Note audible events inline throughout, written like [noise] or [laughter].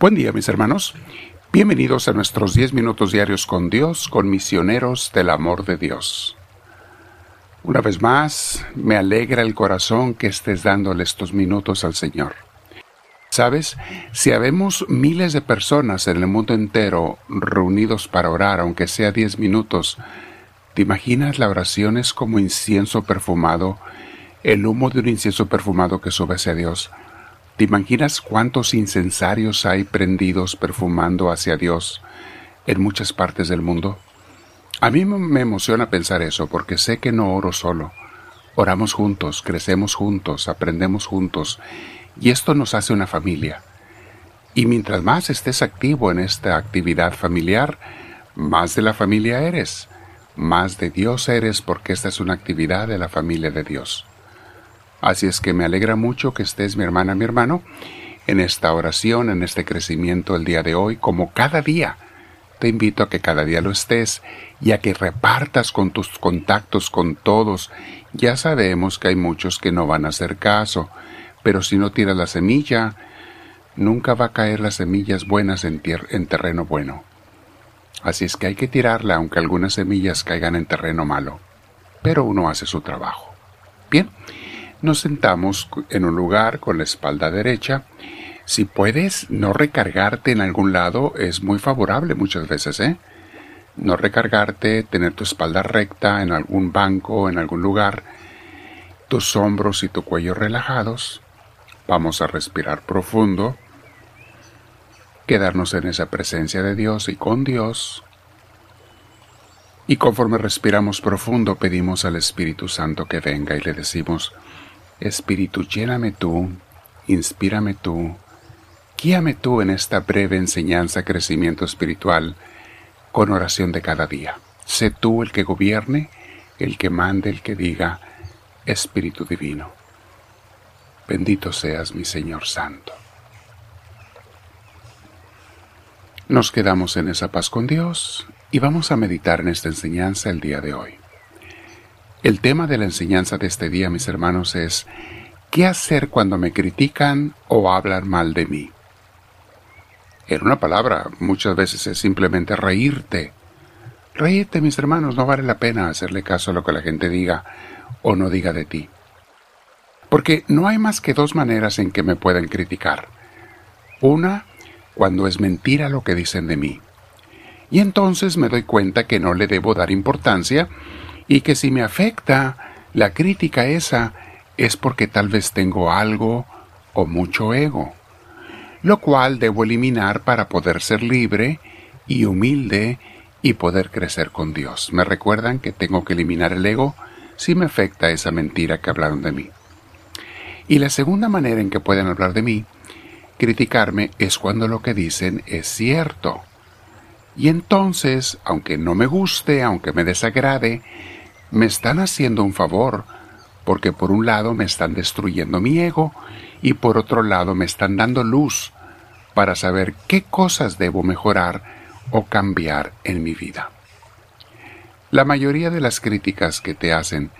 Buen día mis hermanos. Bienvenidos a nuestros 10 minutos diarios con Dios, con misioneros del amor de Dios. Una vez más, me alegra el corazón que estés dándole estos minutos al Señor. Sabes, si habemos miles de personas en el mundo entero reunidos para orar, aunque sea 10 minutos, ¿te imaginas la oración es como incienso perfumado, el humo de un incienso perfumado que sube hacia Dios? ¿Te imaginas cuántos incensarios hay prendidos perfumando hacia Dios en muchas partes del mundo? A mí me emociona pensar eso porque sé que no oro solo. Oramos juntos, crecemos juntos, aprendemos juntos y esto nos hace una familia. Y mientras más estés activo en esta actividad familiar, más de la familia eres, más de Dios eres porque esta es una actividad de la familia de Dios. Así es que me alegra mucho que estés, mi hermana, mi hermano, en esta oración, en este crecimiento el día de hoy, como cada día. Te invito a que cada día lo estés y a que repartas con tus contactos con todos. Ya sabemos que hay muchos que no van a hacer caso, pero si no tiras la semilla, nunca va a caer las semillas buenas en, en terreno bueno. Así es que hay que tirarla aunque algunas semillas caigan en terreno malo. Pero uno hace su trabajo. Bien, nos sentamos en un lugar con la espalda derecha. Si puedes no recargarte en algún lado es muy favorable muchas veces, ¿eh? No recargarte, tener tu espalda recta en algún banco, en algún lugar, tus hombros y tu cuello relajados. Vamos a respirar profundo, quedarnos en esa presencia de Dios y con Dios. Y conforme respiramos profundo pedimos al Espíritu Santo que venga y le decimos, Espíritu, lléname tú, inspírame tú, guíame tú en esta breve enseñanza, crecimiento espiritual, con oración de cada día. Sé tú el que gobierne, el que mande, el que diga, Espíritu Divino. Bendito seas mi Señor Santo. Nos quedamos en esa paz con Dios y vamos a meditar en esta enseñanza el día de hoy. El tema de la enseñanza de este día, mis hermanos, es ¿qué hacer cuando me critican o hablan mal de mí? En una palabra, muchas veces es simplemente reírte. Reírte, mis hermanos, no vale la pena hacerle caso a lo que la gente diga o no diga de ti. Porque no hay más que dos maneras en que me pueden criticar. Una, cuando es mentira lo que dicen de mí. Y entonces me doy cuenta que no le debo dar importancia y que si me afecta la crítica esa es porque tal vez tengo algo o mucho ego, lo cual debo eliminar para poder ser libre y humilde y poder crecer con Dios. Me recuerdan que tengo que eliminar el ego si me afecta esa mentira que hablaron de mí. Y la segunda manera en que pueden hablar de mí, criticarme, es cuando lo que dicen es cierto. Y entonces, aunque no me guste, aunque me desagrade, me están haciendo un favor, porque por un lado me están destruyendo mi ego y por otro lado me están dando luz para saber qué cosas debo mejorar o cambiar en mi vida. La mayoría de las críticas que te hacen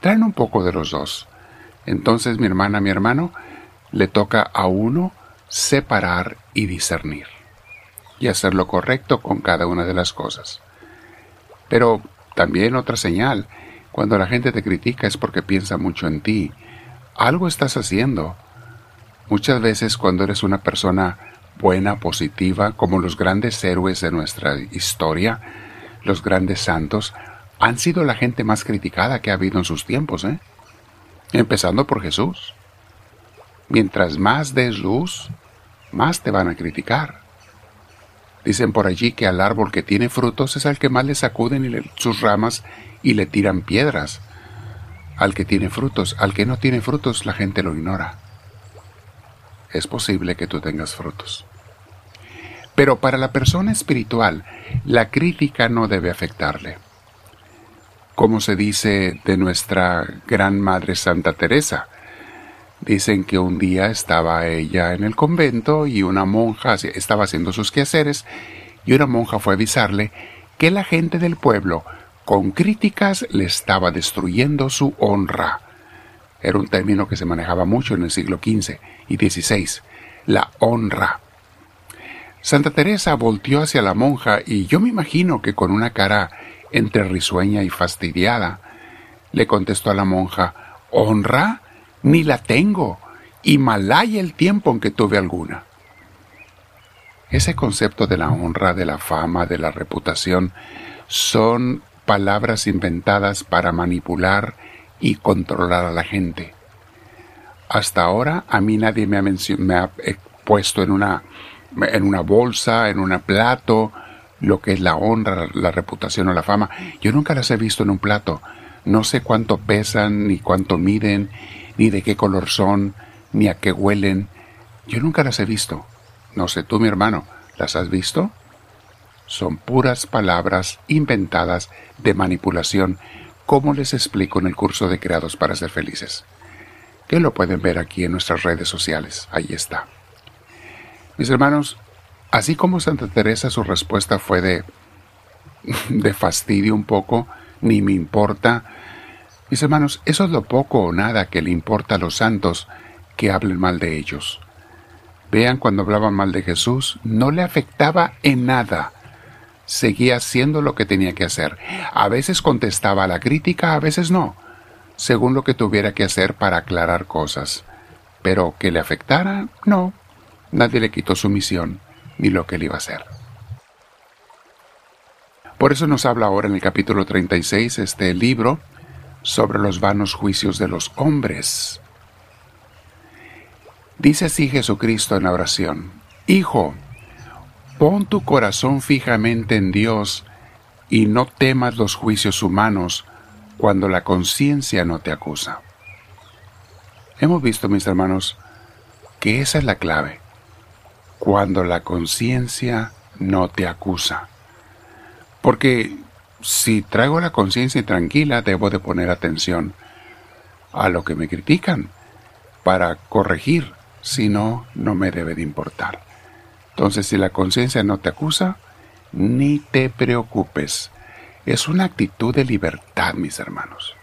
traen un poco de los dos. Entonces mi hermana, mi hermano, le toca a uno separar y discernir y hacer lo correcto con cada una de las cosas. Pero también otra señal, cuando la gente te critica es porque piensa mucho en ti. Algo estás haciendo. Muchas veces cuando eres una persona buena, positiva, como los grandes héroes de nuestra historia, los grandes santos, han sido la gente más criticada que ha habido en sus tiempos, ¿eh? Empezando por Jesús. Mientras más des luz, más te van a criticar. Dicen por allí que al árbol que tiene frutos es al que más le sacuden sus ramas y le tiran piedras. Al que tiene frutos, al que no tiene frutos, la gente lo ignora. Es posible que tú tengas frutos. Pero para la persona espiritual, la crítica no debe afectarle. Como se dice de nuestra gran Madre Santa Teresa, Dicen que un día estaba ella en el convento y una monja estaba haciendo sus quehaceres y una monja fue a avisarle que la gente del pueblo con críticas le estaba destruyendo su honra. Era un término que se manejaba mucho en el siglo XV y XVI, la honra. Santa Teresa volteó hacia la monja y yo me imagino que con una cara entre risueña y fastidiada, le contestó a la monja, ¿honra? Ni la tengo, y malaya el tiempo en que tuve alguna. Ese concepto de la honra, de la fama, de la reputación, son palabras inventadas para manipular y controlar a la gente. Hasta ahora a mí nadie me ha, me ha eh, puesto en una, en una bolsa, en un plato, lo que es la honra, la reputación o la fama. Yo nunca las he visto en un plato. No sé cuánto pesan, ni cuánto miden, ni de qué color son, ni a qué huelen. Yo nunca las he visto. No sé, tú mi hermano, ¿las has visto? Son puras palabras inventadas de manipulación, como les explico en el curso de Creados para ser felices. Que lo pueden ver aquí en nuestras redes sociales. Ahí está. Mis hermanos, así como Santa Teresa su respuesta fue de, [laughs] de fastidio un poco, ni me importa. Mis hermanos, eso es lo poco o nada que le importa a los santos que hablen mal de ellos. Vean cuando hablaban mal de Jesús, no le afectaba en nada. Seguía haciendo lo que tenía que hacer. A veces contestaba a la crítica, a veces no, según lo que tuviera que hacer para aclarar cosas. Pero que le afectara, no. Nadie le quitó su misión ni lo que él iba a hacer. Por eso nos habla ahora en el capítulo 36 este libro sobre los vanos juicios de los hombres. Dice así Jesucristo en la oración, Hijo, pon tu corazón fijamente en Dios y no temas los juicios humanos cuando la conciencia no te acusa. Hemos visto, mis hermanos, que esa es la clave, cuando la conciencia no te acusa. Porque si traigo la conciencia tranquila, debo de poner atención a lo que me critican para corregir, si no, no me debe de importar. Entonces, si la conciencia no te acusa, ni te preocupes. Es una actitud de libertad, mis hermanos.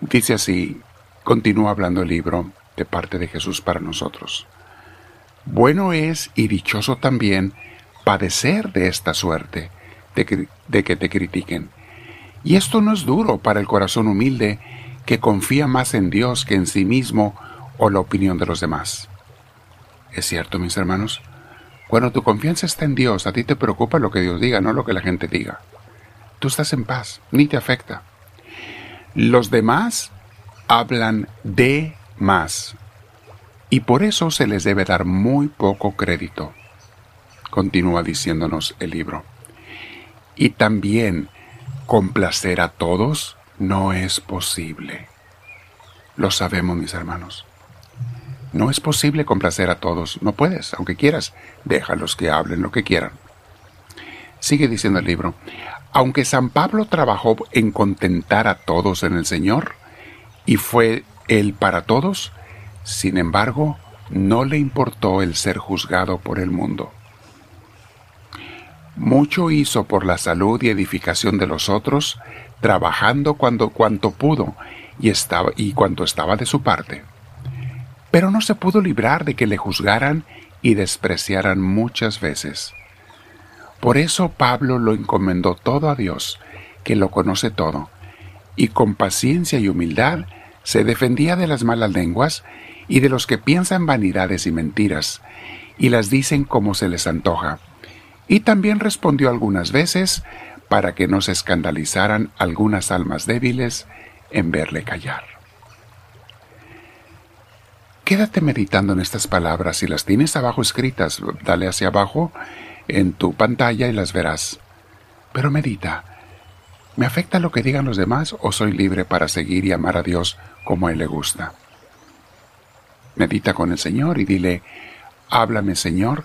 Dice así, continúa hablando el libro de parte de Jesús para nosotros. Bueno es y dichoso también padecer de esta suerte, de que, te critiquen. Y esto no es duro para el corazón humilde que confía más en Dios que en sí mismo o la opinión de los demás. ¿Es cierto, mis hermanos? Cuando tu confianza está en Dios, a ti te preocupa lo que Dios diga, no lo que la gente diga. Tú estás en paz, ni te afecta. Los demás hablan de más, y por eso se les debe dar muy poco crédito. Continúa diciéndonos el libro. Y también complacer a todos no es posible. Lo sabemos, mis hermanos. No es posible complacer a todos. No puedes, aunque quieras. Déjalos que hablen lo que quieran. Sigue diciendo el libro. Aunque San Pablo trabajó en contentar a todos en el Señor, y fue Él para todos, sin embargo, no le importó el ser juzgado por el mundo. Mucho hizo por la salud y edificación de los otros, trabajando cuando cuanto pudo y, estaba, y cuanto estaba de su parte. Pero no se pudo librar de que le juzgaran y despreciaran muchas veces. Por eso Pablo lo encomendó todo a Dios, que lo conoce todo, y con paciencia y humildad se defendía de las malas lenguas y de los que piensan vanidades y mentiras, y las dicen como se les antoja y también respondió algunas veces para que no se escandalizaran algunas almas débiles en verle callar. Quédate meditando en estas palabras, si las tienes abajo escritas, dale hacia abajo en tu pantalla y las verás. Pero medita, ¿me afecta lo que digan los demás o soy libre para seguir y amar a Dios como a Él le gusta? Medita con el Señor y dile, háblame Señor,